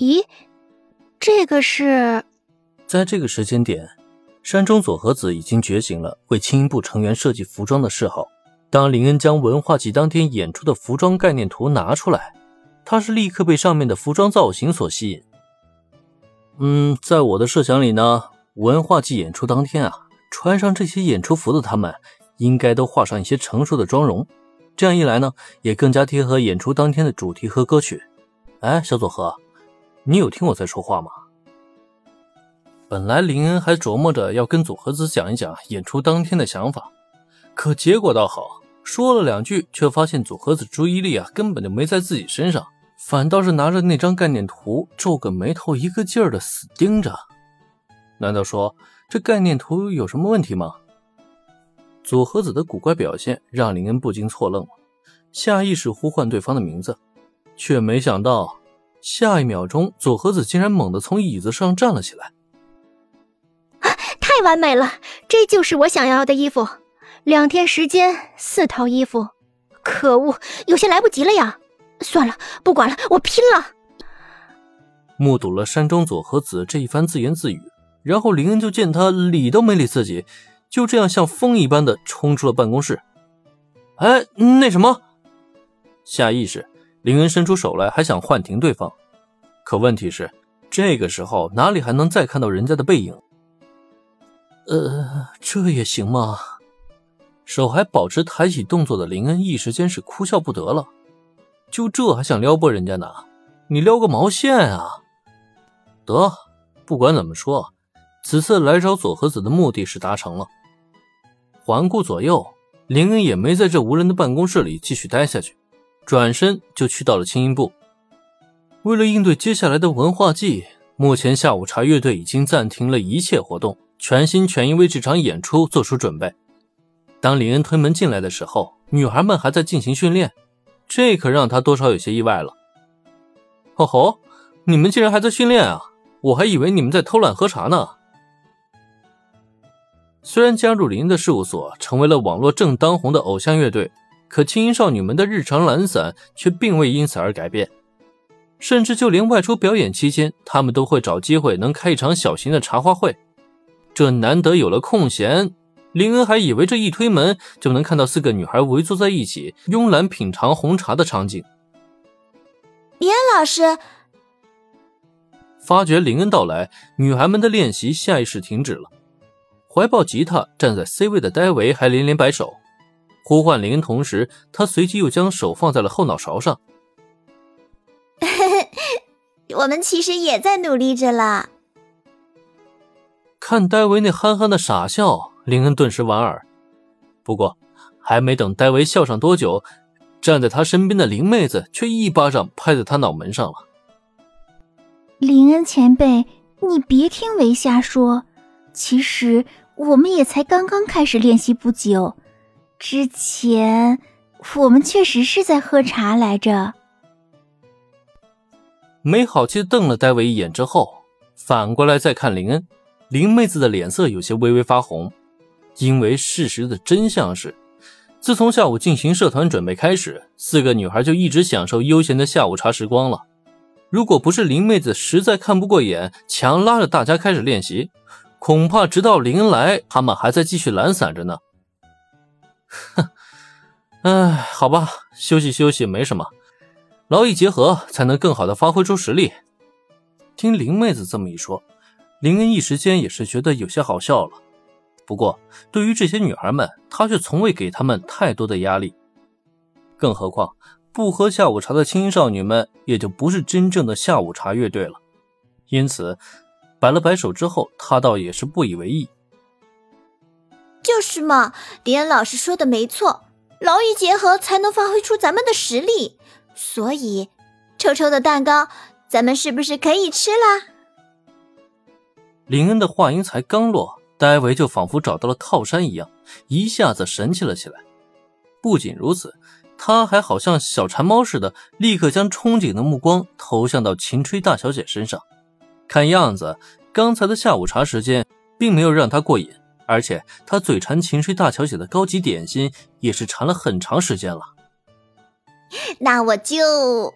咦，这个是？在这个时间点，山中佐和子已经觉醒了为青音部成员设计服装的嗜好。当林恩将文化季当天演出的服装概念图拿出来，他是立刻被上面的服装造型所吸引。嗯，在我的设想里呢，文化季演出当天啊，穿上这些演出服的他们，应该都画上一些成熟的妆容。这样一来呢，也更加贴合演出当天的主题和歌曲。哎，小佐和，你有听我在说话吗？本来林恩还琢磨着要跟佐和子讲一讲演出当天的想法，可结果倒好，说了两句，却发现佐和子注意力啊根本就没在自己身上，反倒是拿着那张概念图，皱个眉头，一个劲儿的死盯着。难道说这概念图有什么问题吗？佐和子的古怪表现让林恩不禁错愣了，下意识呼唤对方的名字，却没想到下一秒钟，佐和子竟然猛地从椅子上站了起来。太完美了，这就是我想要的衣服。两天时间，四套衣服，可恶，有些来不及了呀！算了，不管了，我拼了！目睹了山中佐和子这一番自言自语，然后林恩就见他理都没理自己，就这样像风一般的冲出了办公室。哎，那什么？下意识，林恩伸出手来，还想唤停对方，可问题是，这个时候哪里还能再看到人家的背影？呃，这也行吗？手还保持抬起动作的林恩一时间是哭笑不得了。就这还想撩拨人家呢？你撩个毛线啊！得，不管怎么说，此次来找佐和子的目的是达成了。环顾左右，林恩也没在这无人的办公室里继续待下去，转身就去到了轻音部。为了应对接下来的文化季，目前下午茶乐队已经暂停了一切活动。全心全意为这场演出做出准备。当林恩推门进来的时候，女孩们还在进行训练，这可让他多少有些意外了。哦吼，你们竟然还在训练啊！我还以为你们在偷懒喝茶呢。虽然加入林恩的事务所，成为了网络正当红的偶像乐队，可青音少女们的日常懒散却并未因此而改变，甚至就连外出表演期间，她们都会找机会能开一场小型的茶话会。这难得有了空闲，林恩还以为这一推门就能看到四个女孩围坐在一起，慵懒品尝红茶的场景。林恩老师，发觉林恩到来，女孩们的练习下意识停止了。怀抱吉他站在 C 位的戴维还连连摆手，呼唤林恩，同时他随即又将手放在了后脑勺上。我们其实也在努力着啦。看戴维那憨憨的傻笑，林恩顿时莞尔。不过，还没等戴维笑上多久，站在他身边的林妹子却一巴掌拍在他脑门上了。林恩前辈，你别听维瞎说，其实我们也才刚刚开始练习不久，之前我们确实是在喝茶来着。没好气瞪了戴维一眼之后，反过来再看林恩。林妹子的脸色有些微微发红，因为事实的真相是，自从下午进行社团准备开始，四个女孩就一直享受悠闲的下午茶时光了。如果不是林妹子实在看不过眼，强拉着大家开始练习，恐怕直到林来，他们还在继续懒散着呢。哼，哎，好吧，休息休息没什么，劳逸结合才能更好的发挥出实力。听林妹子这么一说。林恩一时间也是觉得有些好笑了，不过对于这些女孩们，他却从未给她们太多的压力。更何况不喝下午茶的青少女们，也就不是真正的下午茶乐队了。因此，摆了摆手之后，他倒也是不以为意。就是嘛，林恩老师说的没错，劳逸结合才能发挥出咱们的实力。所以，臭臭的蛋糕，咱们是不是可以吃啦？林恩的话音才刚落，戴维就仿佛找到了靠山一样，一下子神气了起来。不仅如此，他还好像小馋猫似的，立刻将憧憬的目光投向到秦吹大小姐身上。看样子，刚才的下午茶时间并没有让他过瘾，而且他嘴馋秦水大小姐的高级点心也是馋了很长时间了。那我就。